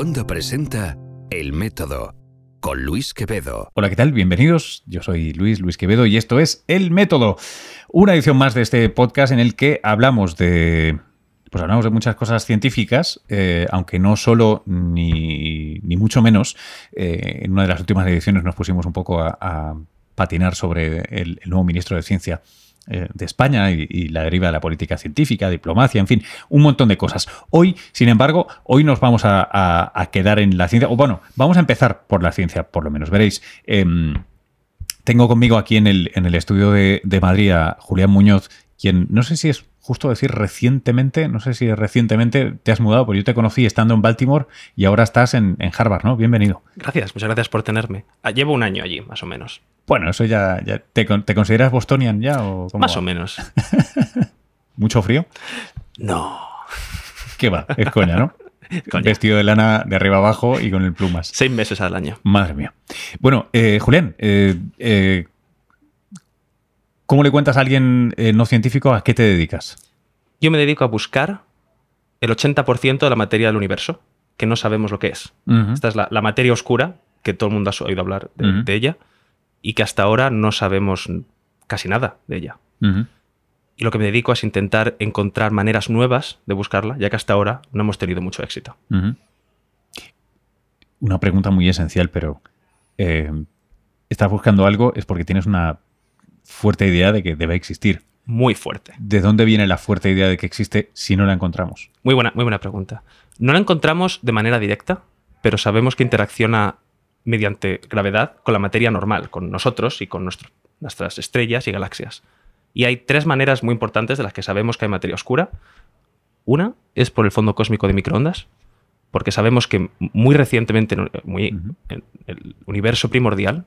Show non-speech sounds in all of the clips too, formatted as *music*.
Wanda presenta El Método con Luis Quevedo. Hola, ¿qué tal? Bienvenidos. Yo soy Luis, Luis Quevedo, y esto es El Método, una edición más de este podcast en el que hablamos de. Pues hablamos de muchas cosas científicas, eh, aunque no solo ni, ni mucho menos. Eh, en una de las últimas ediciones nos pusimos un poco a, patinar sobre el nuevo ministro de Ciencia eh, de España y, la deriva de la política científica, diplomacia, en fin, un montón de cosas. Hoy, sin embargo, hoy nos vamos a, a, quedar en la ciencia, o bueno, vamos a empezar por la ciencia, por lo menos. Veréis, eh, tengo conmigo aquí en el, en el estudio de, de Madrid a Julián Muñoz, quien no sé si es justo decir recientemente, no sé si recientemente te has mudado, porque yo te conocí estando en Baltimore y ahora estás en, en Harvard, ¿no? Bienvenido. Gracias, muchas gracias por tenerme. Ah, llevo un año allí, más o menos. Bueno, eso ya. ya ¿te, ¿te, consideras bostonian ya? O más va? o menos. *laughs* ¿Mucho frío? No. ¿Qué va? Es coña, ¿no? *laughs* Coña. Vestido de lana de arriba abajo y con el plumas. Seis meses al año. Madre mía. Bueno, eh, Julián, eh, eh, ¿cómo le cuentas a alguien no científico a qué te dedicas? Yo me dedico a buscar el 80% de la materia del universo, que no sabemos lo que es. Uh -huh. Esta es la, la, materia oscura, que todo el mundo ha oído hablar de, uh -huh. de, ella, y que hasta ahora no sabemos casi nada de ella. Uh -huh. Y lo que me dedico es intentar encontrar maneras nuevas de buscarla, ya que hasta ahora no hemos tenido mucho éxito. Una pregunta muy esencial, pero eh, ¿estás buscando algo? Es porque tienes una fuerte idea de que debe existir. Muy fuerte. ¿De dónde viene la fuerte idea de que existe si no la encontramos? Muy buena, muy buena pregunta. No la encontramos de manera directa, pero sabemos que interacciona mediante gravedad con la materia normal, con nosotros y con nuestro, nuestras estrellas y galaxias. Y hay tres maneras muy importantes de las que sabemos que hay materia oscura. Una es por el fondo cósmico de microondas, porque sabemos que muy recientemente, muy, uh -huh. en el universo primordial,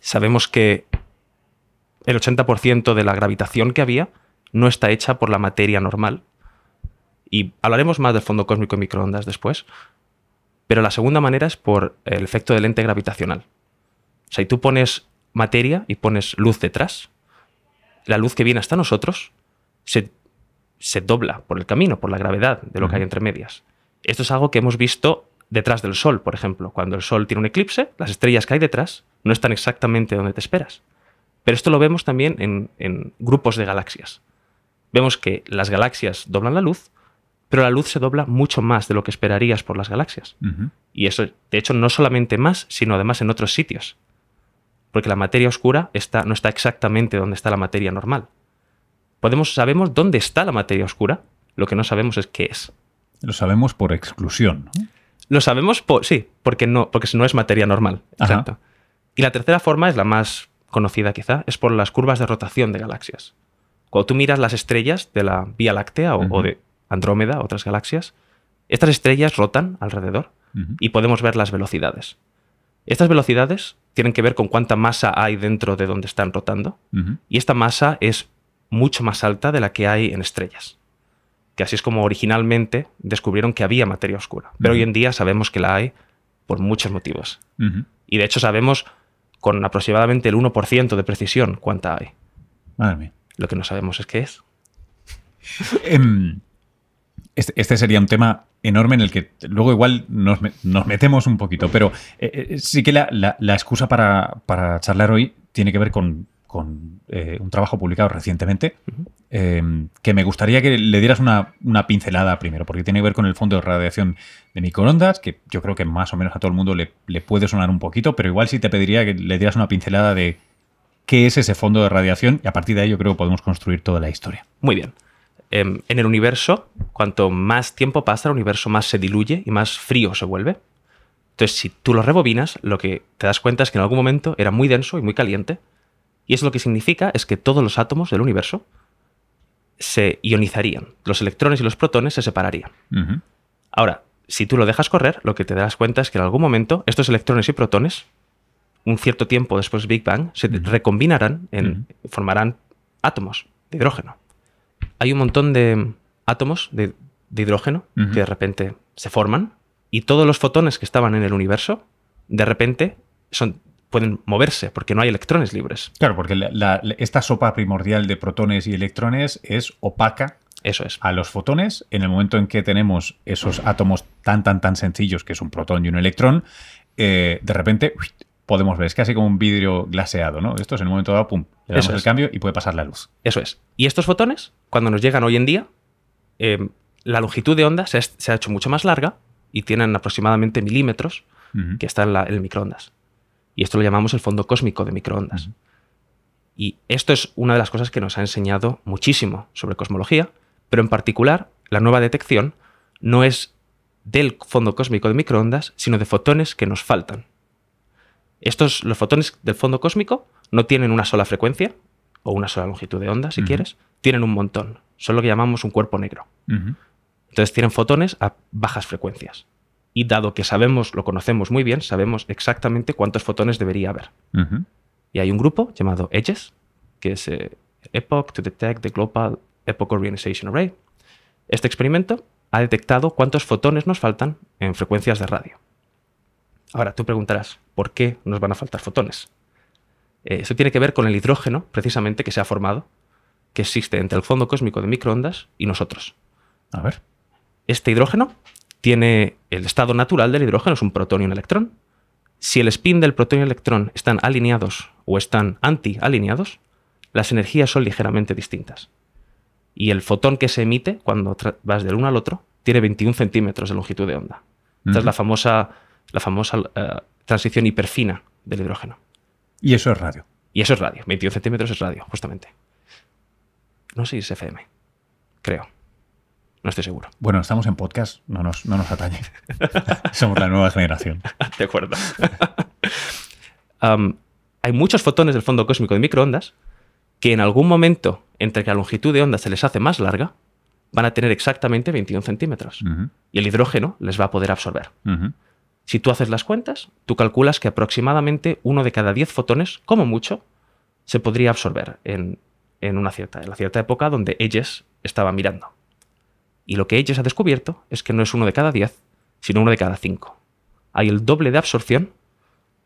sabemos que el 80% de la gravitación que había no está hecha por la materia normal. Y hablaremos más del fondo cósmico de microondas después. Pero la segunda manera es por el efecto de lente gravitacional. O sea, si tú pones materia y pones luz detrás, la luz que viene hasta nosotros se, se dobla por el camino, por la gravedad de lo uh -huh. que hay entre medias. Esto es algo que hemos visto detrás del Sol, por ejemplo. Cuando el Sol tiene un eclipse, las estrellas que hay detrás no están exactamente donde te esperas. Pero esto lo vemos también en, en grupos de galaxias. Vemos que las galaxias doblan la luz, pero la luz se dobla mucho más de lo que esperarías por las galaxias. Uh -huh. Y eso, de hecho, no solamente más, sino además en otros sitios. Porque la materia oscura está, no está exactamente donde está la materia normal. Podemos, sabemos dónde está la materia oscura, lo que no sabemos es qué es. Lo sabemos por exclusión. ¿no? Lo sabemos por, sí, porque no, porque no es materia normal. Exacto. Y la tercera forma es la más conocida quizá, es por las curvas de rotación de galaxias. Cuando tú miras las estrellas de la Vía Láctea o, uh -huh. o de Andrómeda, otras galaxias, estas estrellas rotan alrededor uh -huh. y podemos ver las velocidades. Estas velocidades tienen que ver con cuánta masa hay dentro de donde están rotando uh -huh. y esta masa es mucho más alta de la que hay en estrellas. Que así es como originalmente descubrieron que había materia oscura. Pero hoy en día sabemos que la hay por muchos motivos. Y de hecho sabemos con aproximadamente el 1% de precisión cuánta hay. Madre mía. Lo que no sabemos es qué es. um, este, este, sería un tema enorme en el que luego igual nos, nos metemos un poquito, pero eh, eh, sí que la, la, la excusa para, para, charlar hoy tiene que ver con, con eh, un trabajo publicado recientemente eh, que me gustaría que le dieras una, una, pincelada primero, porque tiene que ver con el fondo de radiación de microondas, que yo creo que más o menos a todo el mundo le, le puede sonar un poquito, pero igual sí te pediría que le dieras una pincelada de qué es ese fondo de radiación y a partir de ahí yo creo que podemos construir toda la historia. Muy bien. Eh, en el universo, cuanto más tiempo pasa, el universo más se diluye y más frío se vuelve. Entonces, si tú lo rebobinas, lo que te das cuenta es que en algún momento era muy denso y muy caliente, y eso lo que significa es que todos los átomos del universo se ionizarían. Los electrones y los protones se separarían. Uh -huh. Ahora, si tú lo dejas correr, lo que te das cuenta es que en algún momento estos electrones y protones, un cierto tiempo después del Big Bang, se uh -huh. recombinarán, en, uh -huh. formarán átomos de hidrógeno. Hay un montón de átomos de, de hidrógeno que de repente se forman y todos los fotones que estaban en el universo, de repente son pueden moverse porque no hay electrones libres. Claro, porque la, la, esta sopa primordial de protones y electrones es opaca Eso es. a los fotones, en el momento en que tenemos esos átomos tan, tan, tan sencillos, que es un protón y un electrón, eh, de repente uy, podemos ver, es casi como un vidrio glaseado, ¿no? Esto es en un momento dado, pum, le damos Eso el es. cambio y puede pasar la luz. Eso es. Y estos fotones, cuando nos llegan hoy en día, eh, la longitud de onda se ha, se ha hecho mucho más larga y tienen aproximadamente milímetros que está en, la- en el microondas. Y esto lo llamamos el fondo cósmico de microondas. Y esto es una de las cosas que nos ha enseñado muchísimo sobre cosmología, pero en particular la nueva detección no es del fondo cósmico de microondas, sino de fotones que nos faltan. Estos, los fotones del fondo cósmico no tienen una sola frecuencia o una sola longitud de onda, si quieres, tienen un montón. Son lo que llamamos un cuerpo negro. Entonces tienen fotones a bajas frecuencias. Y dado que sabemos, lo conocemos muy bien, sabemos exactamente cuántos fotones debería haber. Y hay un grupo llamado EDGES, que es eh, Epoch to Detect the Global Epoch Organization Array. Este experimento ha detectado cuántos fotones nos faltan en frecuencias de radio. Ahora, tú preguntarás, ¿por qué nos van a faltar fotones? Eh, eso tiene que ver con el hidrógeno, precisamente, que se ha formado, que existe entre el fondo cósmico de microondas y nosotros. A ver. Este hidrógeno tiene el estado natural del hidrógeno, es un protón y un electrón. Si el spin del protón y el electrón están alineados o están anti-alineados, las energías son ligeramente distintas. Y el fotón que se emite cuando vas del uno al otro tiene 21 centímetros de longitud de onda. Esta es la famosa, la famosa eh, transición hiperfina del hidrógeno. Y eso es radio. Y eso es radio. 21 centímetros es radio, justamente. No sé si es FM. Creo. No estoy seguro. Bueno, estamos en podcast, no nos, no nos atañe. *laughs* Somos la nueva generación. *laughs* De acuerdo. Am, *laughs* hay muchos fotones del fondo cósmico de microondas que en algún momento, entre que la longitud de onda se les hace más larga, van a tener exactamente 21 centímetros. Y el hidrógeno les va a poder absorber. Si tú haces las cuentas, tú calculas que aproximadamente uno de cada 10 fotones, como mucho, se podría absorber en, en una cierta, en la cierta época donde Edges estaba mirando. Y lo que Edges ha descubierto es que no es uno de cada 10, sino uno de cada 5. Hay el doble de absorción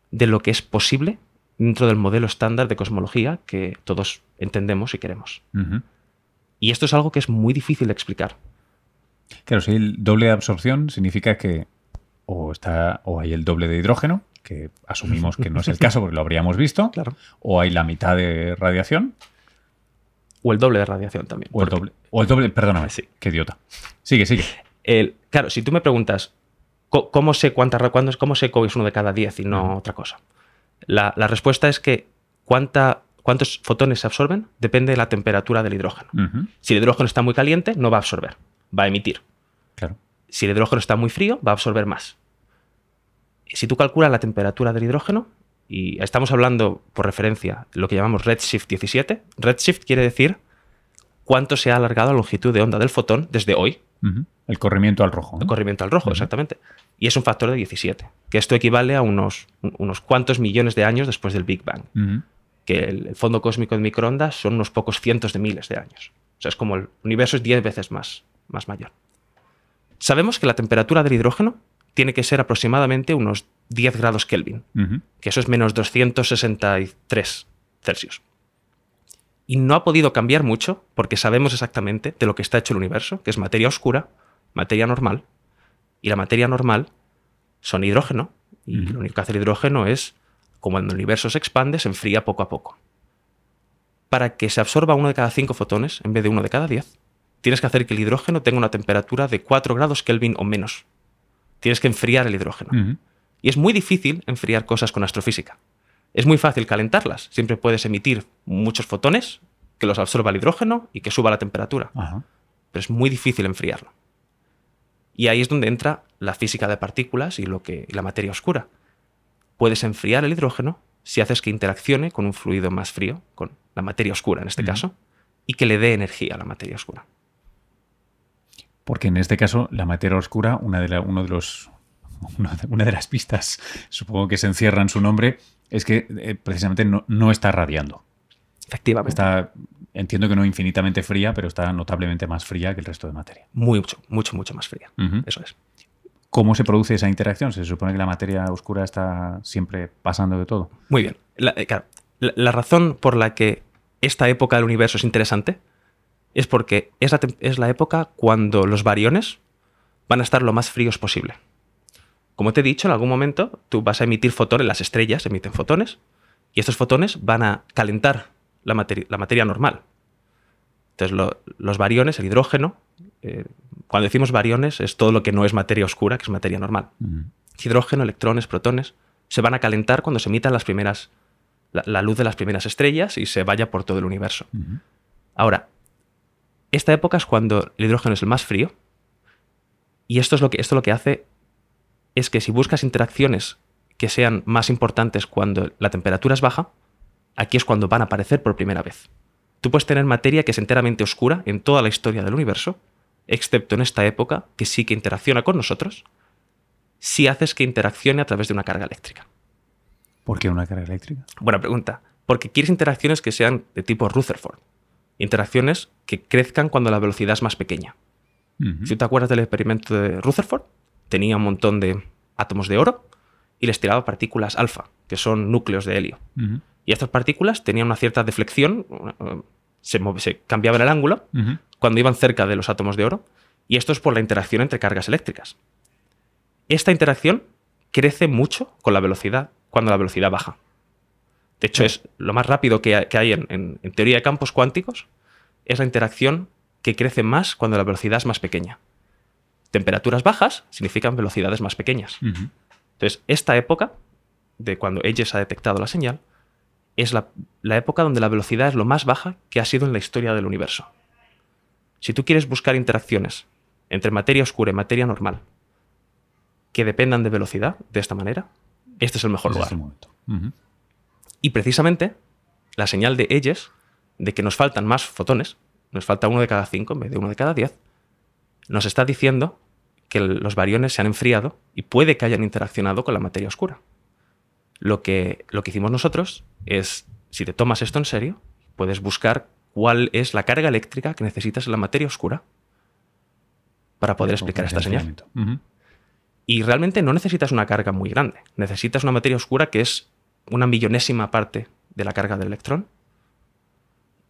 de lo que es posible dentro del modelo estándar de cosmología que todos entendemos y queremos. Y esto es algo que es muy difícil de explicar. Claro, si el doble de absorción, significa que o, está, o hay el doble de hidrógeno, que asumimos que no es el caso porque lo habríamos visto, *laughs* Claro. o hay la mitad de radiación, O el doble de radiación también. o el doble. O el doble, perdóname, Sí. qué idiota. Sigue, sigue. El- claro, si tú me preguntas, ¿cómo sé cuánta, cuándo es- cómo sé que es uno de cada 10 y no otra cosa? La, la respuesta es que cuánta, cuántos fotones se absorben depende de la temperatura del hidrógeno. Si el hidrógeno está muy caliente, no va a absorber, va a emitir. Claro. Si el hidrógeno está muy frío, va a absorber más. Si tú calculas la temperatura del hidrógeno, y estamos hablando por referencia lo que llamamos redshift 17, redshift quiere decir cuánto se ha alargado la longitud de onda del fotón desde hoy. El corrimiento al rojo. el corrimiento al rojo, exactamente. Y es un factor de 17, que esto equivale a unos, un- unos cuantos millones de años después del Big Bang, que el, el fondo cósmico de microondas son unos pocos cientos de miles de años. O sea, es como el universo es 10 veces más, más mayor. Sabemos que la temperatura del hidrógeno tiene que ser aproximadamente unos 10 grados Kelvin, que eso es menos 263 Celsius. Y no ha podido cambiar mucho porque sabemos exactamente de lo que está hecho el universo, que es materia oscura, materia normal, y la materia normal son hidrógeno, y lo único que hace el hidrógeno es, como cuando el universo se expande, se enfría poco a poco. Para que se absorba uno de cada cinco fotones en vez de uno de cada diez, tienes que hacer que el hidrógeno tenga una temperatura de 4 grados Kelvin o menos. Tienes que enfriar el hidrógeno. Y es muy difícil enfriar cosas con astrofísica. Es muy fácil calentarlas. Siempre puedes emitir muchos fotones que los absorba el hidrógeno y que suba la temperatura. Pero es muy difícil enfriarlo. Y ahí es donde entra la física de partículas y, lo que, y la materia oscura. Puedes enfriar el hidrógeno si haces que interaccione con un fluido más frío, con la materia oscura en este caso, y que le dé energía a la materia oscura. Porque en este caso, la materia oscura, una de, la- uno de los, *laughs* una de- las pistas, *laughs* supongo que se encierra en su nombre, es que eh, precisamente no, no está radiando. Efectivamente. Está, entiendo que no infinitamente fría, pero está notablemente más fría que el resto de materia. Mucho, mucho, mucho más fría. Eso es. ¿Cómo se produce esa interacción? ¿Se supone que la materia oscura está siempre pasando de todo? Muy bien. La, eh, claro, la- la razón por la que esta época del universo es interesante es porque es la, es la época cuando los variones van a estar lo más fríos posible. Como te he dicho, en algún momento tú vas a emitir fotones, las estrellas emiten fotones, y estos fotones van a calentar la, materi- la materia normal. Entonces, lo- los variones, el hidrógeno, eh, cuando decimos variones, es todo lo que no es materia oscura, que es materia normal. Hidrógeno, electrones, protones, se van a calentar cuando se emitan las primeras, la, la luz de las primeras estrellas y se vaya por todo el universo. Ahora, esta época es cuando el hidrógeno es el más frío. Y esto es lo que, esto lo que hace es que si buscas interacciones que sean más importantes cuando la temperatura es baja, aquí es cuando van a aparecer por primera vez. Tú puedes tener materia que es enteramente oscura en toda la historia del universo, excepto en esta época que sí que interacciona con nosotros, si haces que interaccione a través de una carga eléctrica. ¿Por qué una carga eléctrica? Buena pregunta. Porque quieres interacciones que sean de tipo Rutherford. Interacciones que crezcan cuando la velocidad es más pequeña. Ujú. Si te acuerdas del experimento de Rutherford, tenía un montón de átomos de oro y les tiraba partículas alfa, que son núcleos de helio. Y estas partículas tenían una cierta deflexión, eh, se, se cambiaban el ángulo cuando iban cerca de los átomos de oro, y esto es por la interacción entre cargas eléctricas. Esta interacción crece mucho con la velocidad cuando la velocidad baja. De hecho, es lo más rápido que hay, que hay en, en- en teoría de campos cuánticos, es la interacción que crece más cuando la velocidad es más pequeña. Temperaturas bajas significan velocidades más pequeñas. Entonces, esta época, de cuando Aegis ha detectado la señal, es la, la época donde la velocidad es lo más baja que ha sido en la historia del universo. Si tú quieres buscar interacciones entre materia oscura y materia normal que dependan de velocidad, de esta manera, este es el mejor Ese lugar. momento. Y precisamente la señal de Aegis, de que nos faltan más fotones, nos falta uno de cada cinco en vez de uno de cada diez, nos está diciendo que los variones se han enfriado y puede que hayan interaccionado con la materia oscura. Lo que, lo que hicimos nosotros es, si te tomas esto en serio, puedes buscar cuál es la carga eléctrica que necesitas en la materia oscura para poder explicar esta señal. Y realmente no necesitas una carga muy grande. Necesitas una materia oscura que es una millonésima parte de la carga del electrón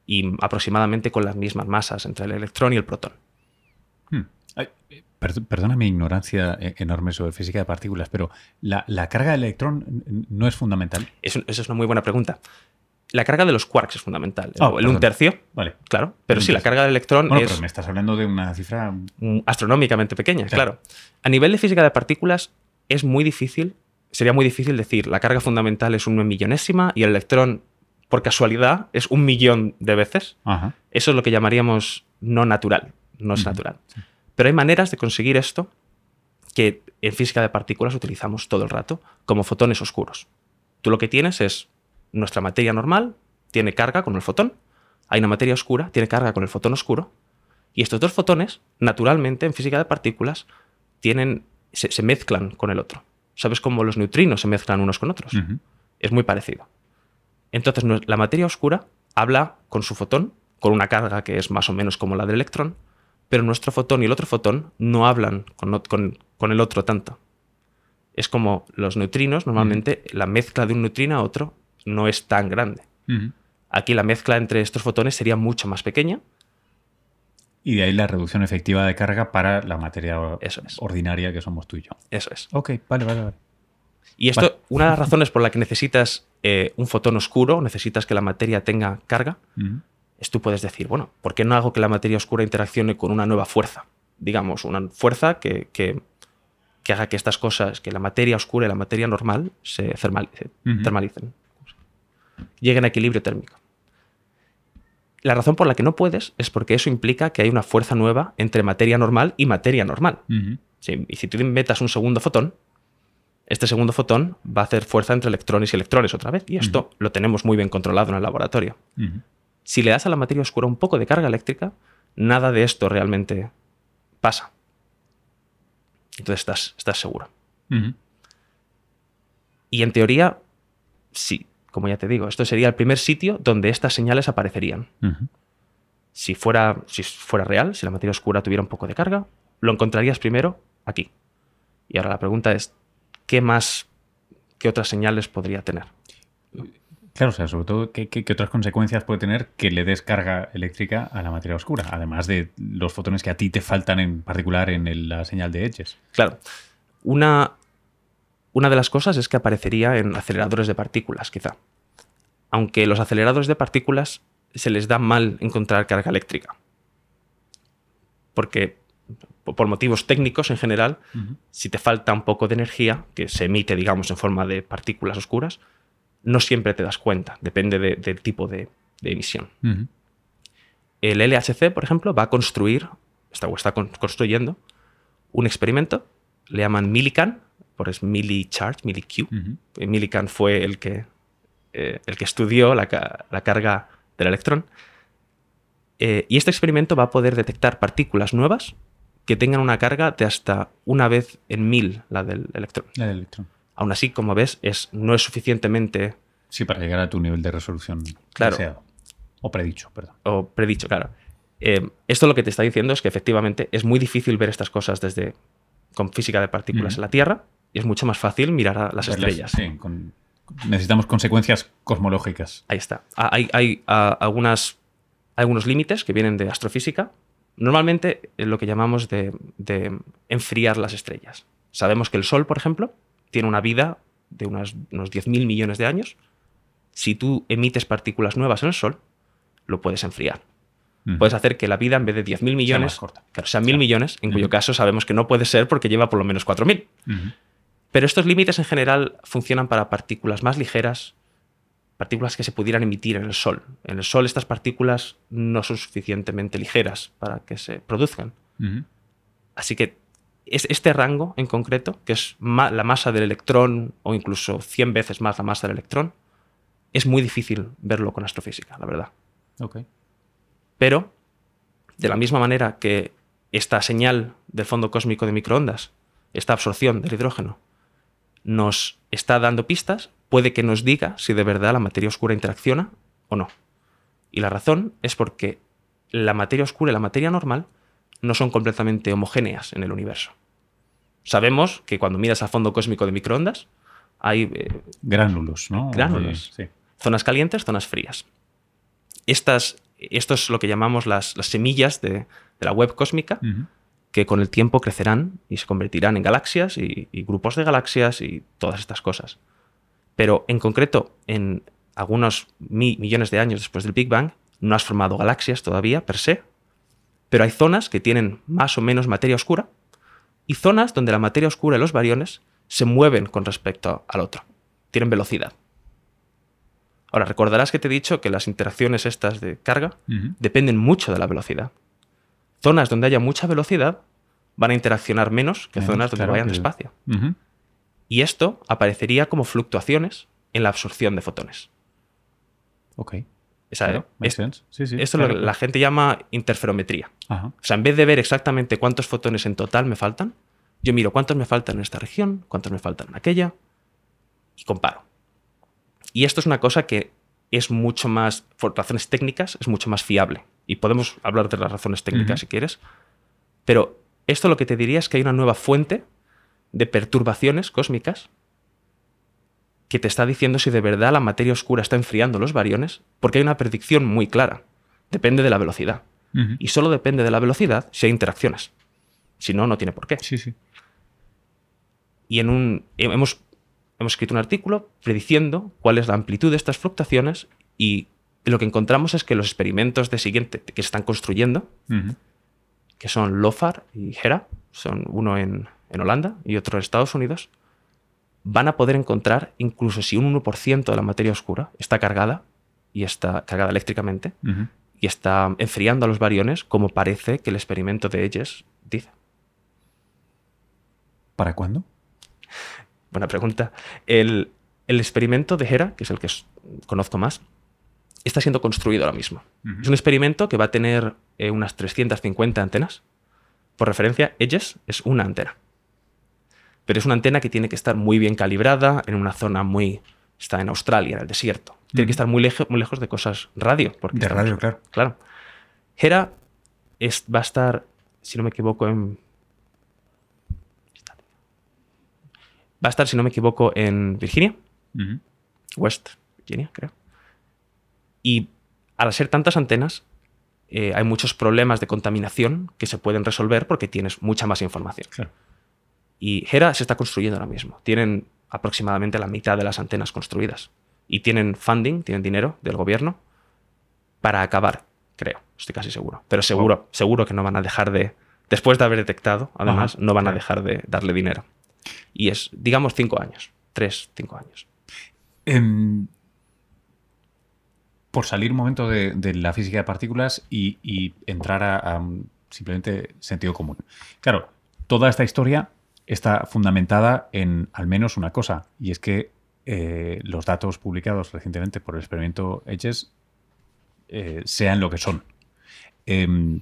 y aproximadamente con las mismas masas entre el electrón y el protón. Hmm. Ay, perdona mi ignorancia eh, enorme sobre física de partículas, pero la, la carga de electrón no es fundamental. Es un- esa es una muy buena pregunta. La carga de los quarks es fundamental. El, Ah, el un tercio, Vale. claro. Pero Un sí, la carga del electrón Bueno, es pero me estás hablando de una cifra. astronómicamente pequeña, Claro. claro. A nivel de física de partículas es muy difícil, sería muy difícil decir la carga fundamental es una millonésima y el electrón, por casualidad, es un millón de veces. Ajá. Eso es lo que llamaríamos no natural, no es natural. Pero hay maneras de conseguir esto que en física de partículas utilizamos todo el rato, como fotones oscuros. Tú lo que tienes es nuestra materia normal, tiene carga con el fotón, hay una materia oscura, tiene carga con el fotón oscuro, y estos dos fotones, naturalmente, en física de partículas, tienen, se, se mezclan con el otro. ¿Sabes cómo los neutrinos se mezclan unos con otros? Es muy parecido. Entonces, la materia oscura habla con su fotón, con una carga que es más o menos como la del electrón, pero nuestro fotón y el otro fotón no hablan con, ot- con- con el otro tanto. Es como los neutrinos, normalmente la mezcla de un neutrino a otro no es tan grande. Aquí la mezcla entre estos fotones sería mucho más pequeña. Y de ahí la reducción efectiva de carga para la materia Eso es. ordinaria que somos tú y yo. Eso es. Ok, vale, vale, vale. Y esto, Vale. una de las razones por la que necesitas eh, un fotón oscuro, necesitas que la materia tenga carga, Ujú. es tú puedes decir, bueno, ¿por qué no hago que la materia oscura interaccione con una nueva fuerza? Digamos, una fuerza que, que- que haga que estas cosas, que la materia oscura y la materia normal se termalicen, lleguen a equilibrio térmico. La razón por la que no puedes es porque eso implica que hay una fuerza nueva entre materia normal y materia normal. Ujú. Sí, y si tú metas un segundo fotón, este segundo fotón va a hacer fuerza entre electrones y electrones otra vez. Y esto lo tenemos muy bien controlado en el laboratorio. Si le das a la materia oscura un poco de carga eléctrica, nada de esto realmente pasa. Entonces estás, estás seguro. Y en teoría, sí, como ya te digo, esto sería el primer sitio donde estas señales aparecerían. Si fuera, si fuera real, si la materia oscura tuviera un poco de carga, lo encontrarías primero aquí. Y ahora la pregunta es, ¿qué más, qué otras señales podría tener? Claro, o sea, sobre todo, ¿qué, qué, qué otras consecuencias puede tener que le des carga eléctrica a la materia oscura? Además de los fotones que a ti te faltan en particular en el- la señal de Edges. Claro. Una, una de las cosas es que aparecería en aceleradores de partículas, quizá. Aunque los aceleradores de partículas se les da mal encontrar carga eléctrica. Porque po- por motivos técnicos en general, si te falta un poco de energía, que se emite, digamos, en forma de partículas oscuras, no siempre te das cuenta, depende de- del tipo de, de emisión. El LHC, por ejemplo, va a construir, está, o está con- construyendo, un experimento, le llaman Millikan, por es millicharge, milliq. Eh, Millikan fue el que, eh, el que estudió la carga del electrón. Eh, y este experimento va a poder detectar partículas nuevas que tengan una carga de hasta una vez en mil la del electrón. La del electrón. Aún así, como ves, es, no es suficientemente Sí, para llegar a tu nivel de resolución Claro. deseado. O predicho, perdón. o predicho, claro. Eh, esto lo que te está diciendo es que efectivamente es muy difícil ver estas cosas desde con física de partículas en la Tierra y es mucho más fácil mirar a las Verlas, estrellas. Sí, con- necesitamos consecuencias cosmológicas. Ahí está. Ah, Hay, hay, ah, algunas, algunos límites que vienen de astrofísica. Normalmente es lo que llamamos de, de enfriar las estrellas. Sabemos que el Sol, por ejemplo, tiene una vida de unas- unos 10.000 millones de años. Si tú emites partículas nuevas en el Sol, lo puedes enfriar. Puedes hacer que la vida en vez de 10.000 millones, más corta. claro, sean 1.000 Claro. millones, en cuyo caso sabemos que no puede ser porque lleva por lo menos 4.000. Ujú. Pero estos límites en general funcionan para partículas más ligeras, partículas que se pudieran emitir en el Sol. En el Sol estas partículas no son suficientemente ligeras para que se produzcan. Así que es este rango en concreto, que es ma- la masa del electrón o incluso 100 veces más la masa del electrón, es muy difícil verlo con astrofísica, la verdad. Pero, de la misma manera que esta señal del fondo cósmico de microondas, esta absorción del hidrógeno, nos está dando pistas, puede que nos diga si de verdad la materia oscura interacciona o no. Y la razón es porque la materia oscura y la materia normal no son completamente homogéneas en el universo. Sabemos que cuando miras al fondo cósmico de microondas, hay eh, Gránulos, ¿no? Gránulos. Sí. zonas calientes, zonas frías. Estas, esto es lo que llamamos las, las semillas de, de la web cósmica, que con el tiempo crecerán y se convertirán en galaxias y, y grupos de galaxias y todas estas cosas. Pero en concreto, en algunos mi- millones de años después del Big Bang, no has formado galaxias todavía per se, pero hay zonas que tienen más o menos materia oscura y zonas donde la materia oscura y los bariones se mueven con respecto al otro, tienen velocidad. Ahora, recordarás que te he dicho que las interacciones estas de carga dependen mucho de la velocidad. Zonas donde haya mucha velocidad van a interaccionar menos que Menos, zonas donde claro, vayan despacio. Y esto aparecería como fluctuaciones en la absorción de fotones. Ok. Claro, es-. Sí, sí, esto es lo claro. que la gente llama interferometría. Ajá. O sea, en vez de ver exactamente cuántos fotones en total me faltan, yo miro cuántos me faltan en esta región, cuántos me faltan en aquella, y comparo. Y esto es una cosa que es mucho más, por razones técnicas, es mucho más fiable. Y podemos hablar de las razones técnicas si quieres. Pero esto lo que te diría es que hay una nueva fuente de perturbaciones cósmicas que te está diciendo si de verdad la materia oscura está enfriando los bariones, porque hay una predicción muy clara. Depende de la velocidad. Y solo depende de la velocidad si hay interacciones. Si no, no tiene por qué. Sí, sí. Y en un, he- hemos, hemos escrito un artículo prediciendo cuál es la amplitud de estas fluctuaciones y lo que encontramos es que los experimentos de siguiente que se están construyendo, que son LOFAR y HERA, son uno en, en Holanda y otro en Estados Unidos, van a poder encontrar incluso si un 1% de la materia oscura está cargada y está cargada eléctricamente y está enfriando a los bariones como parece que el experimento de Edges dice. ¿Para cuándo? Buena pregunta. El, el experimento de Hera, que es el que conozco más, está siendo construido ahora mismo. Es un experimento que va a tener eh, unas 350 antenas. Por referencia, Edges es una antena. Pero es una antena que tiene que estar muy bien calibrada en una zona muy... Está en Australia, en el desierto. Tiene que estar muy, muy lejos de cosas radio. Porque De estamos- radio, claro. Claro. Hera es- va a estar, si no me equivoco, en. Va a estar, si no me equivoco, en Virginia. West Virginia, creo. Y al ser tantas antenas, eh, hay muchos problemas de contaminación que se pueden resolver porque tienes mucha más información. Claro. Y Hera se está construyendo ahora mismo. Tienen aproximadamente la mitad de las antenas construidas. Y tienen funding, tienen dinero del gobierno para acabar, creo. Estoy casi seguro. Pero seguro, seguro que no van a dejar de. Después de haber detectado, además, Ajá, no van a dejar de darle dinero. Y es, digamos, cinco años. Tres, cinco años. Em, por salir un momento de, de la física de partículas y, y entrar a, a un simplemente sentido común. Claro, toda esta historia está fundamentada en al menos una cosa, y es que eh, los datos publicados recientemente por el experimento Edges eh, sean lo que son. Em,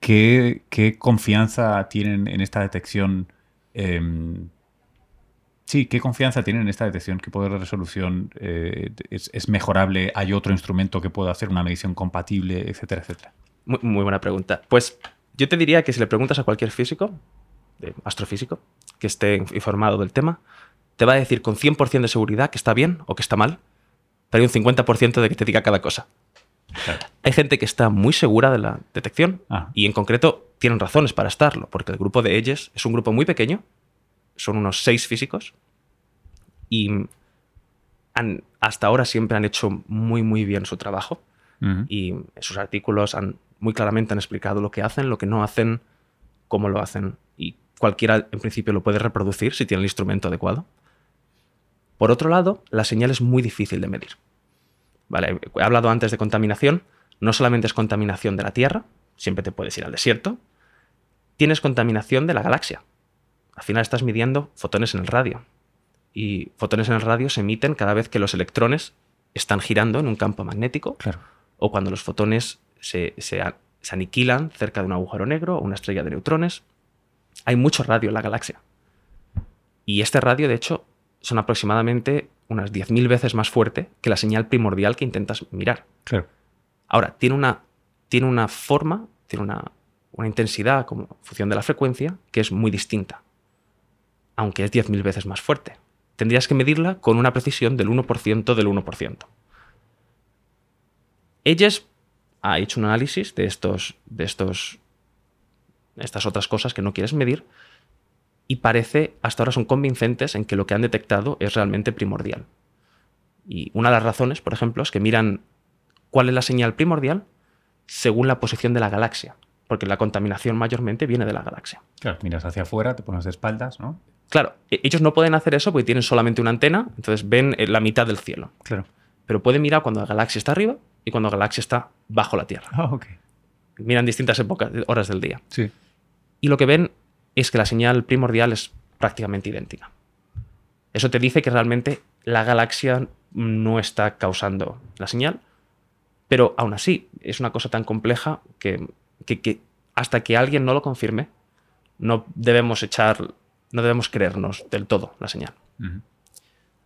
¿qué, qué confianza tienen en esta detección? em, Sí, ¿qué confianza tienen en esta detección? ¿Qué poder de resolución eh, es, mejorable? ¿Hay otro instrumento que pueda hacer una medición compatible, etcétera, etcétera? Muy buena pregunta. Pues yo te diría que si le preguntas a cualquier físico, de astrofísico, que esté informado del tema, te va a decir con 100% de seguridad que está bien o que está mal, pero hay un 50% de que te diga cada cosa. Claro. Hay gente que está muy segura de la detección Ah. y en concreto tienen razones para estarlo, porque el grupo de Edges es un grupo muy pequeño, son unos seis físicos y han- hasta ahora siempre han hecho muy muy bien su trabajo y en sus artículos han, muy claramente han explicado lo que hacen, lo que no hacen, cómo lo hacen y cualquiera en principio lo puede reproducir si tiene el instrumento adecuado. Por otro lado, la señal es muy difícil de medir. Vale, he hablado antes de contaminación, no solamente es contaminación de la Tierra, siempre te puedes ir al desierto, tienes contaminación de la galaxia. Al final estás midiendo fotones en el radio. Y fotones en el radio se emiten cada vez que los electrones están girando en un campo magnético Claro. o cuando los fotones se, se aniquilan cerca de un agujero negro o una estrella de neutrones. Hay mucho radio en la galaxia. Y este radio, de hecho, son aproximadamente unas 10.000 veces más fuerte que la señal primordial que intentas mirar. Claro. Ahora, tiene una, tiene una forma, tiene una, una intensidad como función de la frecuencia que es muy distinta, aunque es 10.000 veces más fuerte. Tendrías que medirla con una precisión del 1% del 1%. Ellas ha hecho un análisis de estos, de estos, estas otras cosas que no quieres medir y parece, hasta ahora son convincentes en que lo que han detectado es realmente primordial. Y una de las razones, por ejemplo, es que miran cuál es la señal primordial según la posición de la galaxia, porque la contaminación mayormente viene de la galaxia. Claro, miras hacia afuera, te pones de espaldas, ¿no? Claro, e- ellos no pueden hacer eso porque tienen solamente una antena, entonces ven eh, la mitad del cielo. Claro. Pero pueden mirar cuando la galaxia está arriba y cuando la galaxia está bajo la Tierra. Ah, ok. Miran distintas épocas, horas del día. Sí. Y lo que ven es que la señal primordial es prácticamente idéntica. Eso te dice que realmente la galaxia no está causando la señal, pero aún así es una cosa tan compleja que, que- que hasta que alguien no lo confirme, no debemos echar, no debemos creernos del todo la señal.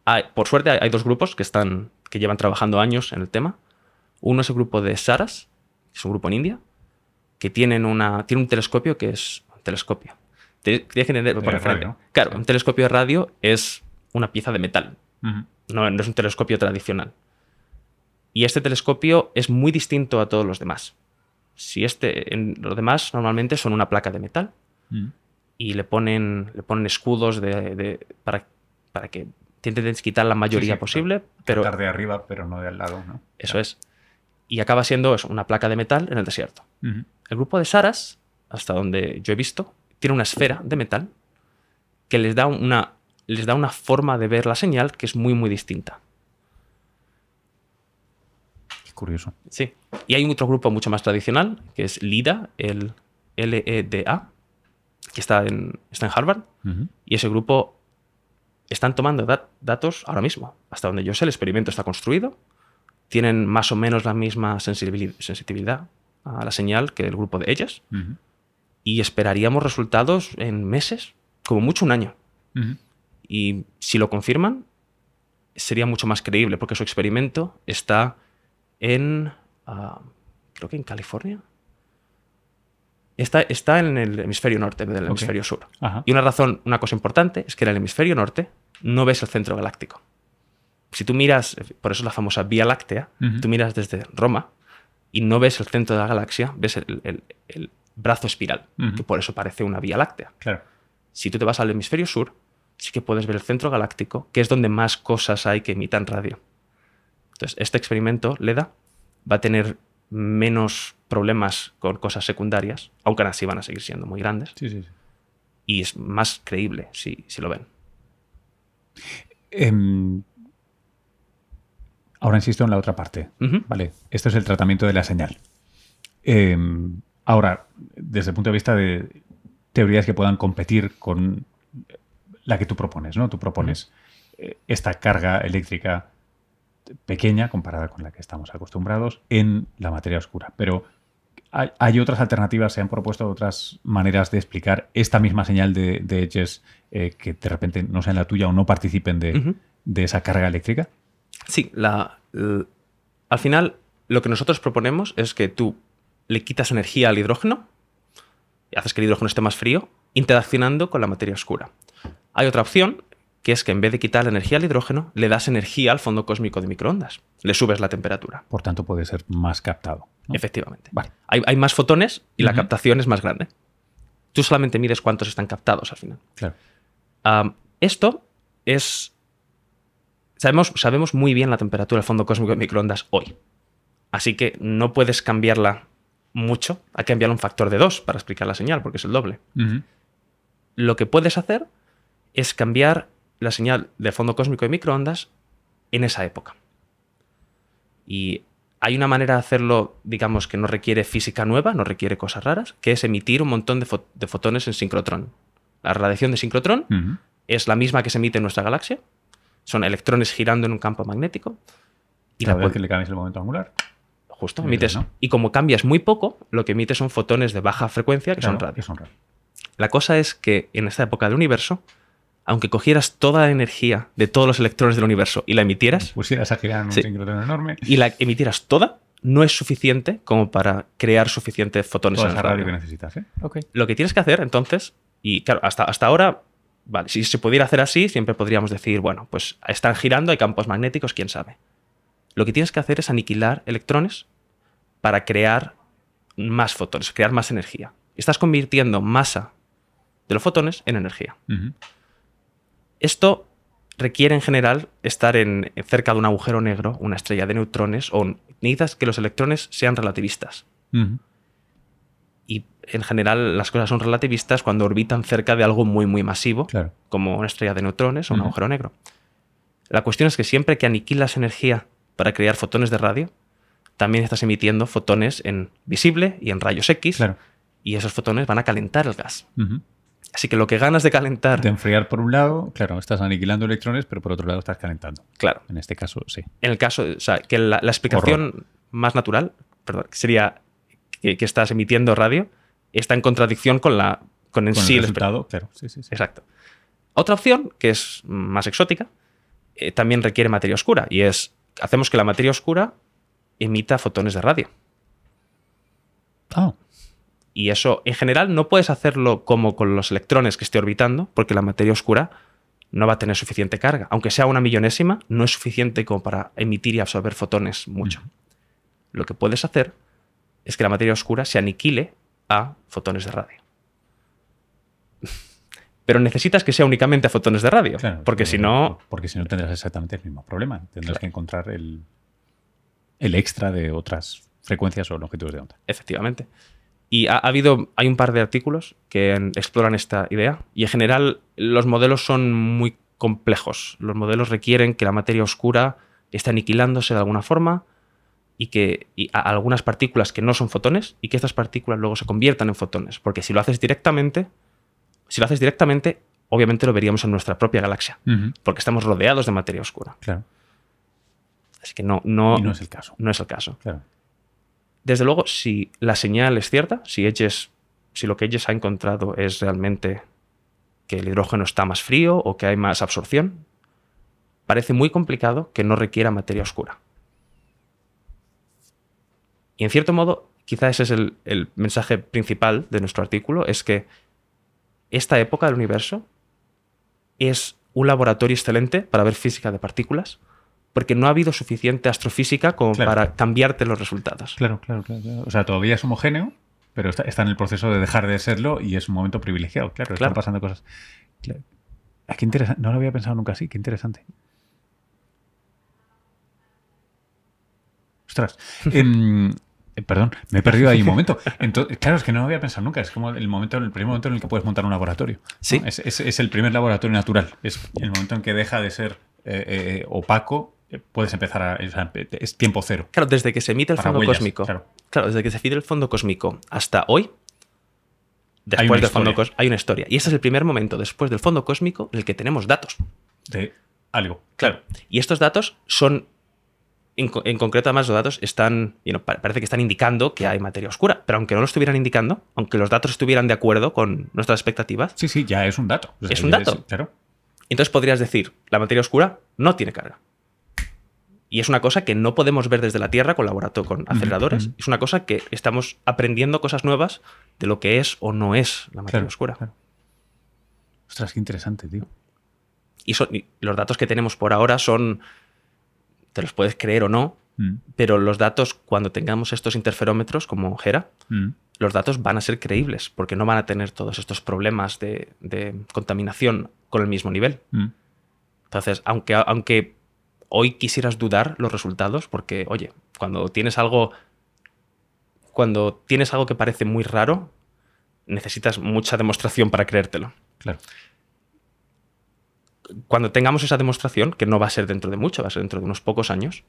Hay- por suerte hay, hay dos grupos que, están, que llevan trabajando años en el tema. Uno es el grupo de Saras, que es un grupo en India, que tienen una, tiene un telescopio que es un telescopio. Te- Tienes que entender por radio. Claro, Sí. un telescopio de radio es una pieza de metal, no, no es un telescopio tradicional. Y este telescopio es muy distinto a todos los demás. Si este, en los demás normalmente son una placa de metal y le ponen, le ponen escudos de, de- para, para que intenten quitar la mayoría Sí, sí, posible, pero de arriba, pero no de al lado, ¿no? eso es. Y acaba siendo eso, una placa de metal en el desierto. El grupo de Saras, hasta donde yo he visto, tiene una esfera de metal que les da una, les da una forma de ver la señal que es muy, muy distinta. Qué curioso. Sí. Y hay un otro grupo mucho más tradicional, que es LIDA, el L-E-D-A, que está en, está en Harvard. Y ese grupo están tomando dat- datos ahora mismo. Hasta donde yo sé, el experimento está construido. Tienen más o menos la misma sensibili- sensibilidad a la señal que el grupo de ellas. Y esperaríamos resultados en meses, como mucho un año. Y si lo confirman, sería mucho más creíble, porque su experimento está en, ah, creo que en California. Está, está en el hemisferio norte del Ok. hemisferio sur. Ajá. Y una razón, una cosa importante, es que en el hemisferio norte no ves el centro galáctico. Si tú miras, por eso es la famosa Vía Láctea, tú miras desde Roma y no ves el centro de la galaxia, ves el, el- el brazo espiral, que por eso parece una Vía Láctea. Claro. Si tú te vas al hemisferio sur, sí que puedes ver el centro galáctico, que es donde más cosas hay que emitan radio. Entonces, este experimento, LEDA, va a tener menos problemas con cosas secundarias, aunque aún así van a seguir siendo muy grandes, Sí, sí, sí. y es más creíble si, si lo ven. Em, ahora insisto en la otra parte. Vale, esto es el tratamiento de la señal. Em, ahora, desde el punto de vista de teorías que puedan competir con la que tú propones, ¿no? Tú propones eh, esta carga eléctrica pequeña comparada con la que estamos acostumbrados en la materia oscura. Pero hay, hay otras alternativas, se han propuesto otras maneras de explicar esta misma señal de, de edges eh, que de repente no sean la tuya o no participen de esa carga eléctrica. Sí, la, al final lo que nosotros proponemos es que tú le quitas energía al hidrógeno y haces que el hidrógeno esté más frío, interaccionando con la materia oscura. Hay otra opción, que es que en vez de quitar la energía al hidrógeno, le das energía al fondo cósmico de microondas. Le subes la temperatura. Por tanto, puede ser más captado. ¿no? Efectivamente. Vale. Hay, hay más fotones y la captación es más grande. Tú solamente mides cuántos están captados al final. Claro. Esto es. Sabemos, sabemos muy bien la temperatura del fondo cósmico de microondas hoy. Así que no puedes cambiarla mucho. Hay que cambiarla un factor de 2 para explicar la señal, porque es el doble. Lo que puedes hacer es cambiar la señal del fondo cósmico de microondas en esa época. Y hay una manera de hacerlo, digamos, que no requiere física nueva, no requiere cosas raras, que es emitir un montón de, fo- de fotones en sincrotrón. La radiación de sincrotrón es la misma que se emite en nuestra galaxia. Son electrones girando en un campo magnético. Y Cada la vez que le cambies el momento angular. justo, Emites. Y como cambias muy poco, lo que emites son fotones de baja frecuencia, que son radio. que son radio. La cosa es que en esta época del universo, aunque cogieras toda la energía de todos los electrones del universo y la emitieras, Pusieras a girar en un Sí. sincrotrón enorme. y la emitieras toda, no es suficiente como para crear suficientes fotones Toda en el esa radio radio. que necesitas, ¿eh? Lo que tienes que hacer entonces, y claro, hasta, hasta ahora, vale, si se pudiera hacer así, siempre podríamos decir, bueno, pues están girando, hay campos magnéticos, quién sabe. Lo que tienes que hacer es aniquilar electrones para crear más fotones, crear más energía. Estás convirtiendo masa de los fotones en energía. Esto requiere en general estar en, cerca de un agujero negro, una estrella de neutrones, o necesitas que los electrones sean relativistas. En general las cosas son relativistas cuando orbitan cerca de algo muy, muy masivo, Claro. como una estrella de neutrones o un agujero negro. La cuestión es que siempre que aniquilas energía para crear fotones de radio, también estás emitiendo fotones en visible y en rayos X, Claro. y esos fotones van a calentar el gas. Así que lo que ganas de calentar, De enfriar por un lado, claro, estás aniquilando electrones, pero por otro lado estás calentando. claro, En este caso, sí. en el caso, o sea, que la, la explicación más natural, perdón, sería que, que estás emitiendo radio, está en contradicción con la con en Con sí el resultado, claro. Sí, sí, sí. Exacto. Otra opción, que es más exótica, eh, también requiere materia oscura, y es, hacemos que la materia oscura emita fotones de radio. Ah, Y eso, en general, no puedes hacerlo como con los electrones que esté orbitando, porque la materia oscura no va a tener suficiente carga. Aunque sea una millonésima, no es suficiente como para emitir y absorber fotones mucho. Lo que puedes hacer es que la materia oscura se aniquile a fotones de radio. Pero necesitas que sea únicamente a fotones de radio, claro. porque si no, Porque si no tendrás exactamente el mismo problema. Tendrás Claro. que encontrar el, el extra de otras frecuencias o longitudes de onda. Efectivamente. Y ha, ha habido, hay un par de artículos que exploran esta idea y en general los modelos son muy complejos. Los modelos requieren que la materia oscura esté aniquilándose de alguna forma y que y a- algunas partículas que no son fotones y que estas partículas luego se conviertan en fotones. Porque si lo haces directamente, si lo haces directamente, obviamente lo veríamos en nuestra propia galaxia, porque estamos rodeados de materia oscura. Claro. Así que no, no, y no es el caso. no es el caso. Claro. Desde luego, si la señal es cierta, si, Edges, si lo que Edges ha encontrado es realmente que el hidrógeno está más frío o que hay más absorción, parece muy complicado que no requiera materia oscura. Y en cierto modo, quizá ese es el, el mensaje principal de nuestro artículo, es que esta época del universo es un laboratorio excelente para ver física de partículas, porque no ha habido suficiente astrofísica como Claro. para cambiarte los resultados. Claro, claro, claro, claro. O sea, todavía es homogéneo, pero está, está en el proceso de dejar de serlo y es un momento privilegiado. Claro, están Claro. pasando cosas. Ah, qué interesante. No lo había pensado nunca así. Qué interesante. *laughs* Ostras. Em, eh, perdón, me he perdido ahí un momento. *laughs* Entonces, claro, es que no lo había pensado nunca. Es como el momento, el primer momento en el que puedes montar un laboratorio. ¿no? Sí. Es, es- es el primer laboratorio natural. Es el momento en que deja de ser eh, eh, opaco. Puedes empezar a. es tiempo cero. Claro, desde que se emite el fondo huellas, cósmico. claro. Claro. desde que se emite el fondo cósmico hasta hoy, después del fondo cósmico, hay una historia. Y ese es el primer momento después del fondo cósmico en el que tenemos datos. De algo. Claro. Y estos datos son. En, co- en concreto, además, los datos están. you know, parece que están indicando que hay materia oscura. Pero aunque no lo estuvieran indicando, aunque los datos estuvieran de acuerdo con nuestras expectativas, Sí, sí, ya es un dato. O sea, Es un dato. claro. entonces podrías decir: la materia oscura no tiene carga. Y es una cosa que no podemos ver desde la Tierra con laboratorio, con aceleradores. Es una cosa que estamos aprendiendo cosas nuevas de lo que es o no es la materia Claro, oscura. claro. Ostras, qué interesante, tío. Y, son- y los datos que tenemos por ahora son. Te los puedes creer o no, Mm, pero los datos, cuando tengamos estos interferómetros como Hera, mm. los datos van a ser creíbles, porque no van a tener todos estos problemas de, de contaminación con el mismo nivel. Mm. Entonces, aunque, aunque hoy quisieras dudar los resultados, porque, oye, cuando tienes algo. Cuando tienes algo que parece muy raro, necesitas mucha demostración para creértelo. Claro. Cuando tengamos esa demostración, que no va a ser dentro de mucho, va a ser dentro de unos pocos años,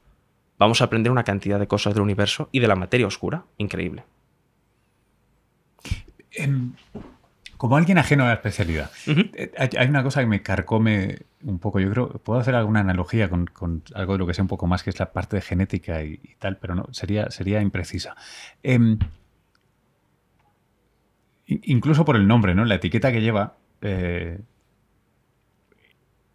vamos a aprender una cantidad de cosas del universo y de la materia oscura increíble. Em, como alguien ajeno a la especialidad, eh, hay, una cosa que me carcome un poco. Yo creo, puedo hacer alguna analogía con, con algo de lo que sé un poco más, que es la parte de genética y, y tal, pero no, sería, sería imprecisa. Em, in- incluso por el nombre, ¿no? La etiqueta que lleva. eh,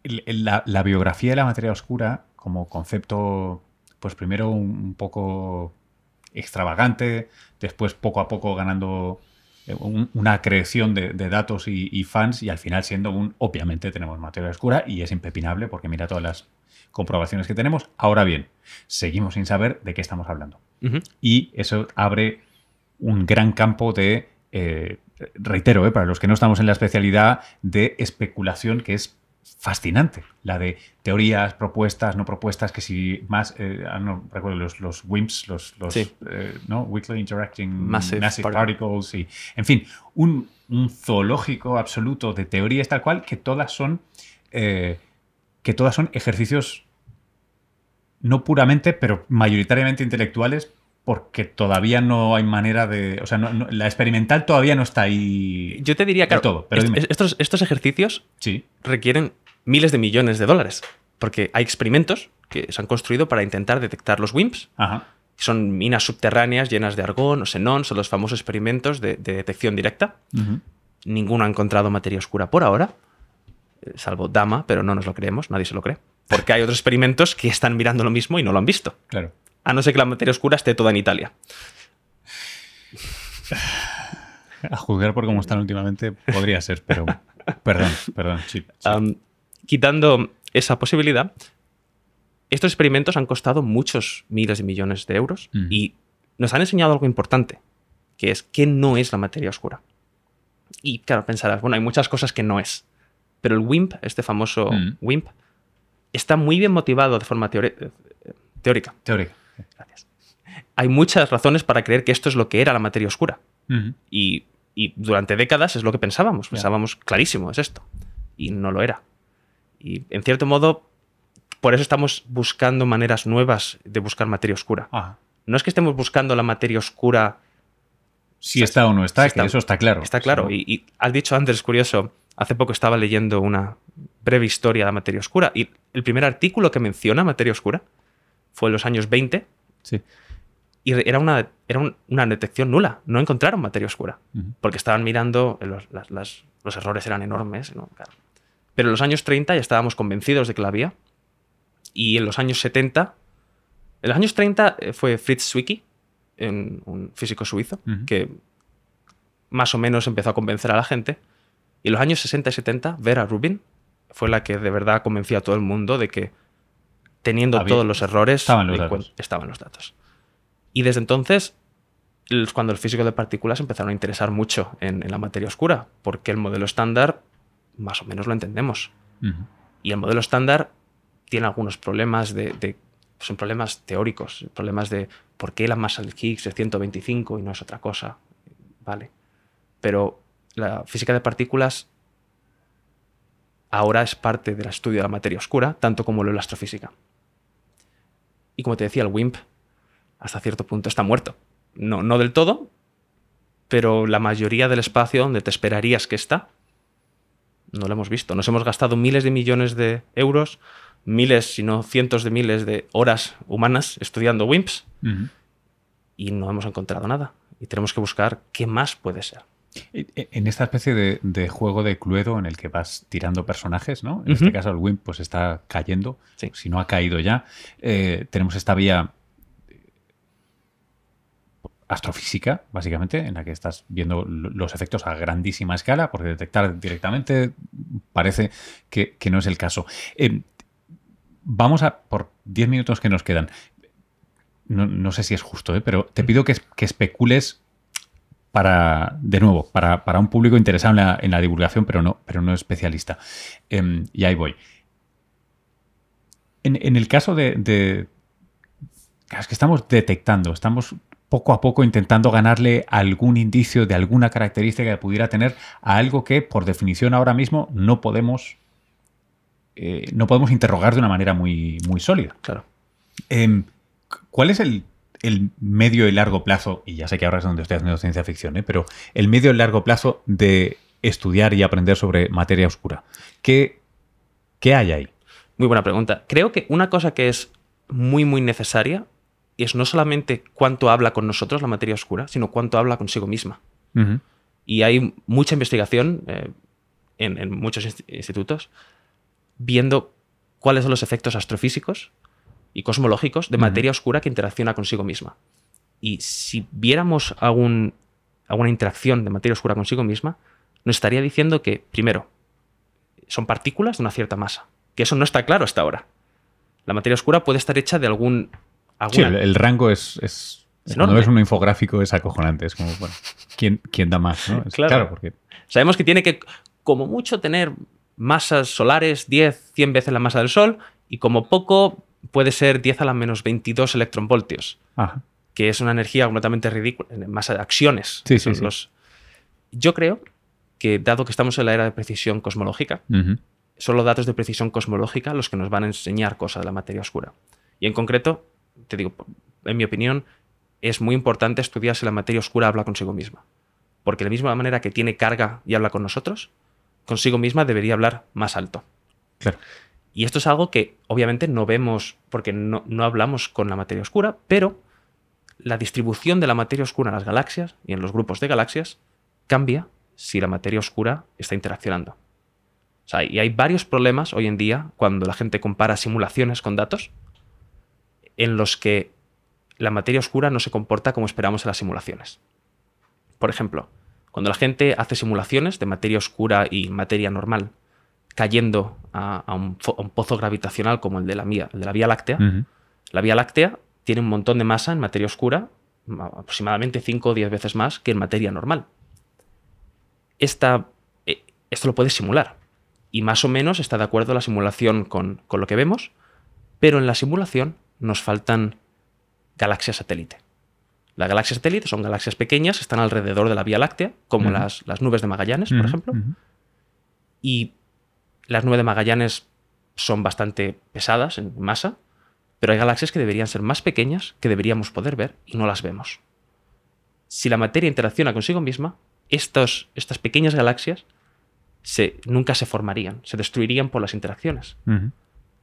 la, la biografía de la materia oscura como concepto, pues primero un, poco extravagante, después poco a poco ganando eh, un- una creación de, de datos y, y fans y al final siendo un, obviamente tenemos materia oscura y es impepinable porque mira todas las comprobaciones que tenemos. Ahora bien, seguimos sin saber de qué estamos hablando. Y eso abre un gran campo de, eh, reitero, eh, para los que no estamos en la especialidad, de especulación que es fascinante. La de teorías, propuestas, no propuestas, que si más, eh, ah, no recuerdo los, los WIMPs, los, los Sí. eh, ¿no? Weakly Interacting Massive Massive, Particle. Particles, y, en fin, un, un zoológico absoluto de teorías tal cual que todas son, eh, que todas son ejercicios no puramente, pero mayoritariamente intelectuales, porque todavía no hay manera de. O sea, no- no- la experimental todavía no está ahí. Yo te diría, claro, todo, pero est- estos, estos ejercicios Sí. requieren miles de millones de dólares, porque hay experimentos que se han construido para intentar detectar los WIMPs, Ajá. son minas subterráneas llenas de argón o xenón, son los famosos experimentos de, de detección directa. Ninguno ha encontrado materia oscura por ahora, eh, salvo Dama, pero no nos lo creemos, nadie se lo cree. Porque hay otros experimentos que están mirando lo mismo y no lo han visto. Claro. A no ser que la materia oscura esté toda en Italia. A juzgar por cómo están últimamente, podría ser, pero. Perdón, perdón. Sí, quitando esa posibilidad, estos experimentos han costado muchos miles de millones de euros Ujú. y nos han enseñado algo importante, que es qué no es la materia oscura. Y claro, pensarás, bueno, hay muchas cosas que no es, pero el WIMP, este famoso Mm. WIMP, está muy bien motivado de forma teórica. Teórica. Gracias. Hay muchas razones para creer que esto es lo que era la materia oscura. Y, y durante décadas es lo que pensábamos. Pensábamos, clarísimo, es esto. Y no lo era. Y en cierto modo, por eso estamos buscando maneras nuevas de buscar materia oscura. Ajá. No es que estemos buscando la materia oscura, Si está o no está, Si que está- eso está claro. está claro. Y, y has dicho antes, es curioso, hace poco estaba leyendo una breve historia de la materia oscura y el primer artículo que menciona materia oscura fue en los años 20 Sí. y era una, era un- una detección nula. No encontraron materia oscura. Porque estaban mirando, eh, los, las- las- los errores eran enormes. ¿no? Claro. Pero en los años 30 ya estábamos convencidos de que la había. Y en los años 70, en los años 30 eh, fue Fritz Zwicky, en- un físico suizo, Ujú. que más o menos empezó a convencer a la gente. Y en los años 60 y 70, Vera Rubin fue la que de verdad convenció a todo el mundo de que teniendo Había- todos los errores, estaban los datos. cuen- estaban los datos. Y desde entonces, es cuando los físicos de partículas empezaron a interesar mucho en, en la materia oscura, porque el modelo estándar más o menos lo entendemos. Y el modelo estándar tiene algunos problemas de, de- son problemas teóricos, problemas de por qué la masa del Higgs es 125 y no es otra cosa. Vale. Pero la física de partículas ahora es parte del estudio de la materia oscura, tanto como lo es la astrofísica. Y como te decía, el WIMP hasta cierto punto está muerto. No, no del todo, pero la mayoría del espacio donde te esperarías que está, no lo hemos visto. Nos hemos gastado miles de millones de euros, miles, si no cientos de miles de horas humanas estudiando WIMPs y no hemos encontrado nada. Y tenemos que buscar qué más puede ser. E- e- En esta especie de, de juego de Cluedo en el que vas tirando personajes, ¿no? En este caso el WIMP pues está cayendo, Sí. si no ha caído ya. Eh, tenemos esta vía astrofísica, básicamente, en la que estás viendo lo- los efectos a grandísima escala, porque detectar directamente parece que, que no es el caso. Eh, vamos a, por 10 minutos que nos quedan, no, no sé si es justo, ¿eh? pero te pido que, es- que especules para, de nuevo, para, para un público interesado en la, en la divulgación, pero no, pero no especialista. Em, y ahí voy. En, en el caso de, de- Es que estamos detectando, estamos poco a poco intentando ganarle algún indicio de alguna característica que pudiera tener a algo que, por definición, ahora mismo no podemos. eh, no podemos interrogar de una manera muy, muy sólida. Claro. Em, ¿Cuál es el, el medio y largo plazo? Y ya sé que ahora es donde estoy haciendo ciencia ficción, ¿eh? pero el medio y largo plazo de estudiar y aprender sobre materia oscura. ¿Qué, qué hay ahí? Muy buena pregunta. Creo que una cosa que es muy, muy necesaria es no solamente cuánto habla con nosotros la materia oscura, sino cuánto habla consigo misma. Y hay mucha investigación eh, en, en muchos inst- institutos viendo cuáles son los efectos astrofísicos y cosmológicos de materia oscura que interacciona consigo misma. Y si viéramos algún, alguna interacción de materia oscura consigo misma, nos estaría diciendo que, primero, son partículas de una cierta masa. Que eso no está claro hasta ahora. La materia oscura puede estar hecha de algún... Sí, alguna- el, el rango es. es Es enorme. ves un infográfico es acojonante. Es como, bueno, ¿quién, quién da más? ¿no? Es- Claro. claro, porque. Sabemos que tiene que, como mucho, tener masas solares 10, 100 veces la masa del Sol y como poco puede ser 10 a la menos 22 electronvoltios, Ajá. que es una energía completamente ridícula, de acciones. Sí, sí, son sí. los- Yo creo que, dado que estamos en la era de precisión cosmológica, son los datos de precisión cosmológica los que nos van a enseñar cosas de la materia oscura. Y en concreto, te digo, en mi opinión, es muy importante estudiar si la materia oscura habla consigo misma. Porque de la misma manera que tiene carga y habla con nosotros, consigo misma debería hablar más alto. Claro. Y esto es algo que obviamente no vemos porque no, no hablamos con la materia oscura, pero la distribución de la materia oscura en las galaxias y en los grupos de galaxias cambia si la materia oscura está interaccionando. O sea, y hay varios problemas hoy en día cuando la gente compara simulaciones con datos en los que la materia oscura no se comporta como esperamos en las simulaciones. Por ejemplo, cuando la gente hace simulaciones de materia oscura y materia normal cayendo a, a un, fo- a un pozo gravitacional como el de la, Vía- el de la Vía Láctea, la Vía Láctea tiene un montón de masa en materia oscura, aproximadamente 5 o 10 veces más que en materia normal. Esta, eh, esto lo puedes simular. Y más o menos está de acuerdo la simulación con, con lo que vemos, pero en la simulación nos faltan galaxias satélite. Las galaxias satélite son galaxias pequeñas, están alrededor de la Vía Láctea, como las, las nubes de Magallanes, por ejemplo. Y las nubes de Magallanes son bastante pesadas en masa, pero hay galaxias que deberían ser más pequeñas, que deberíamos poder ver y no las vemos. Si la materia interacciona consigo misma, estos, estas pequeñas galaxias se, nunca se formarían, se destruirían por las interacciones.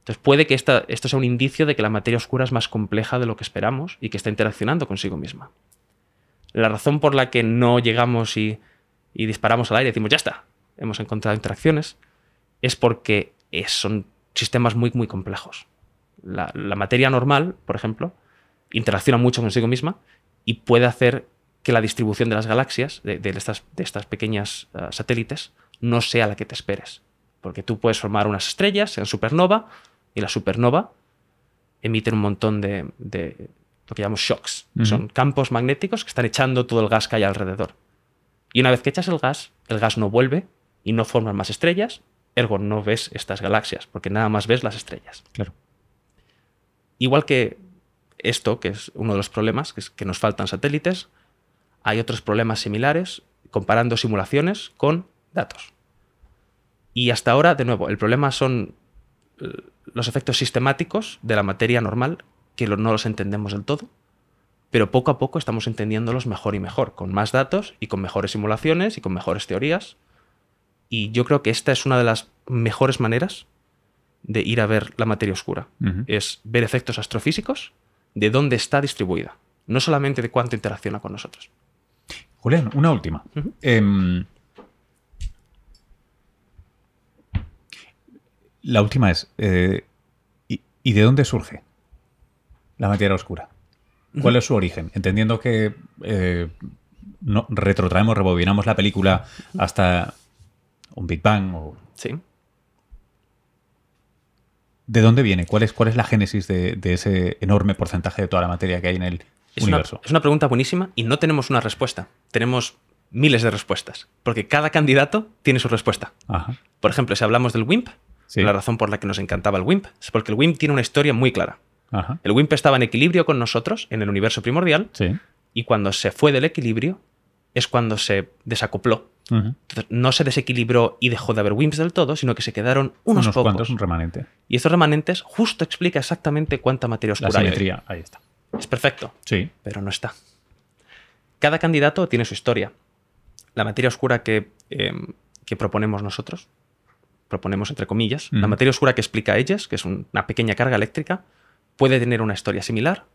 Entonces puede que esta- esto sea un indicio de que la materia oscura es más compleja de lo que esperamos y que está interaccionando consigo misma. La razón por la que no llegamos y, y disparamos al aire y decimos, ya está, hemos encontrado interacciones, es porque eh, son sistemas muy, muy complejos. La, la materia normal, por ejemplo, interacciona mucho consigo misma y puede hacer que la distribución de las galaxias, de, de estas, de estas pequeñas ah, satélites, no sea la que te esperes. Porque tú puedes formar unas estrellas, sean supernova, y la supernova emiten un montón de, de lo que llamamos shocks. Son campos magnéticos que están echando todo el gas que hay alrededor. Y una vez que echas el gas, el gas no vuelve y no forman más estrellas, ergo no ves estas galaxias, porque nada más ves las estrellas. Claro. Igual que esto, que es uno de los problemas, que es que nos faltan satélites, hay otros problemas similares comparando simulaciones con datos. Y hasta ahora, de nuevo, el problema son eh, los efectos sistemáticos de la materia normal, que no los entendemos del todo, pero poco a poco estamos entendiéndolos mejor y mejor, con más datos y con mejores simulaciones y con mejores teorías. Y yo creo que esta es una de las mejores maneras de ir a ver la materia oscura. Es ver efectos astrofísicos de dónde está distribuida, no solamente de cuánto interacciona con nosotros. Julián, una última. Em, la última es, eh, ¿y, de dónde surge la materia oscura? ¿Cuál es su origen? Entendiendo que eh, no, retrotraemos, rebobinamos la película hasta un Big Bang o... Sí. ¿De dónde viene? ¿Cuál es, cuál es la génesis de, ese enorme porcentaje de toda la materia que hay en el universo? es una pregunta buenísima y no tenemos una respuesta. Tenemos miles de respuestas, porque cada candidato tiene su respuesta. Por ejemplo, si hablamos del WIMP, la razón por la que nos encantaba el WIMP es porque el WIMP tiene una historia muy clara. El WIMP estaba en equilibrio con nosotros en el universo primordial y cuando se fue del equilibrio es cuando se desacopló no se desequilibró y dejó de haber WIMPs del todo, sino que se quedaron unos, unos pocos. cuantos, un remanente. Y estos remanentes justo explica exactamente cuánta materia oscura La simetría, ahí está. Es perfecto. Sí. Pero no está. Cada candidato tiene su historia. La materia oscura que, em, que proponemos nosotros, proponemos entre comillas, la materia oscura que explica ellas, que es una pequeña carga eléctrica, puede tener una historia similar,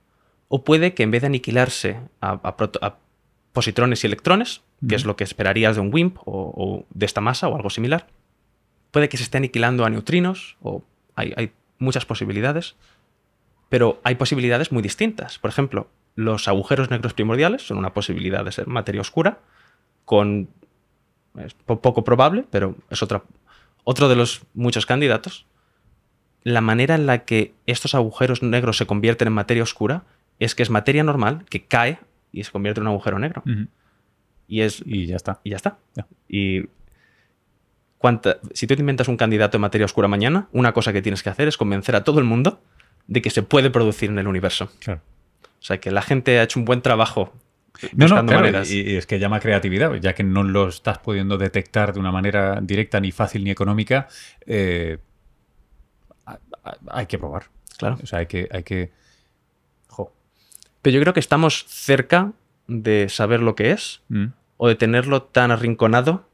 o puede que en vez de aniquilarse a, a positrones y electrones, que es lo que esperarías de un WIMP o, de esta masa o algo similar. Puede que se esté aniquilando a neutrinos, o hay, muchas posibilidades, pero hay posibilidades muy distintas. Por ejemplo, los agujeros negros primordiales son una posibilidad de ser materia oscura, con es poco probable, pero es otra, otro de los muchos candidatos. La manera en la que estos agujeros negros se convierten en materia oscura es que es materia normal que cae y se convierte en un agujero negro. Y es. Y ya está. Y ya está. Y. Cuánta, si tú te inventas un candidato de materia oscura mañana, una cosa que tienes que hacer es convencer a todo el mundo de que se puede producir en el universo. Claro. O sea, que la gente ha hecho un buen trabajo. No, no, claro, y, es que llama creatividad, ya que no lo estás pudiendo detectar de una manera directa, ni fácil, ni económica, eh, hay que probar. Claro. O sea, hay que, hay que pero yo creo que estamos cerca de saber lo que es mm. o de tenerlo tan arrinconado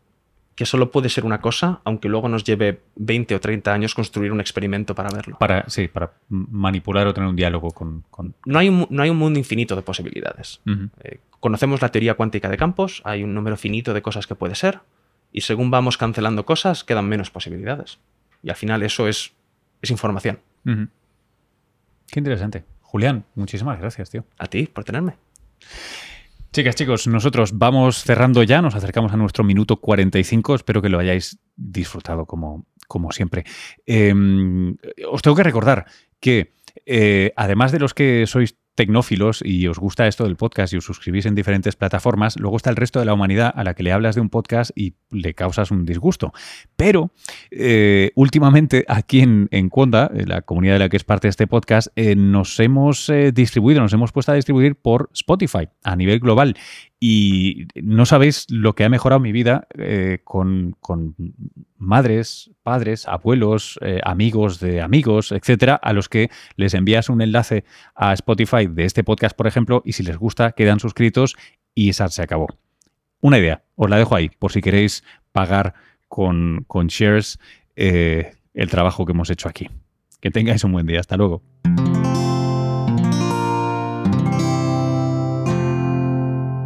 que solo puede ser una cosa, aunque luego nos lleve 20 o 30 años construir un experimento para verlo. Para, sí, para manipular o tener un diálogo con... No, hay un, no hay un mundo infinito de posibilidades. Eh, conocemos la teoría cuántica de campos, hay un número finito de cosas que puede ser, y según vamos cancelando cosas, quedan menos posibilidades. Y al final eso es, es información. Qué interesante. Julián, muchísimas gracias, tío. A ti por tenerme. Chicas, chicos, nosotros vamos cerrando ya, nos acercamos a nuestro minuto 45, espero que lo hayáis disfrutado como, como siempre. Em, os tengo que recordar que, eh, además de los que sois tecnófilos y os gusta esto del podcast y os suscribís en diferentes plataformas, luego está el resto de la humanidad a la que le hablas de un podcast y le causas un disgusto. Pero eh, últimamente aquí en, en Conda, la comunidad de la que es parte de este podcast, eh, nos hemos eh, distribuido, nos hemos puesto a distribuir por Spotify a nivel global. Y no sabéis lo que ha mejorado mi vida con, con, madres, padres, abuelos, amigos de amigos, etcétera, a los que les envías un enlace a Spotify de este podcast, por ejemplo, y si les gusta, quedan suscritos y esa se acabó. Una idea, os la dejo ahí, por si queréis pagar con, con shares eh, el trabajo que hemos hecho aquí. Que tengáis un buen día, hasta luego.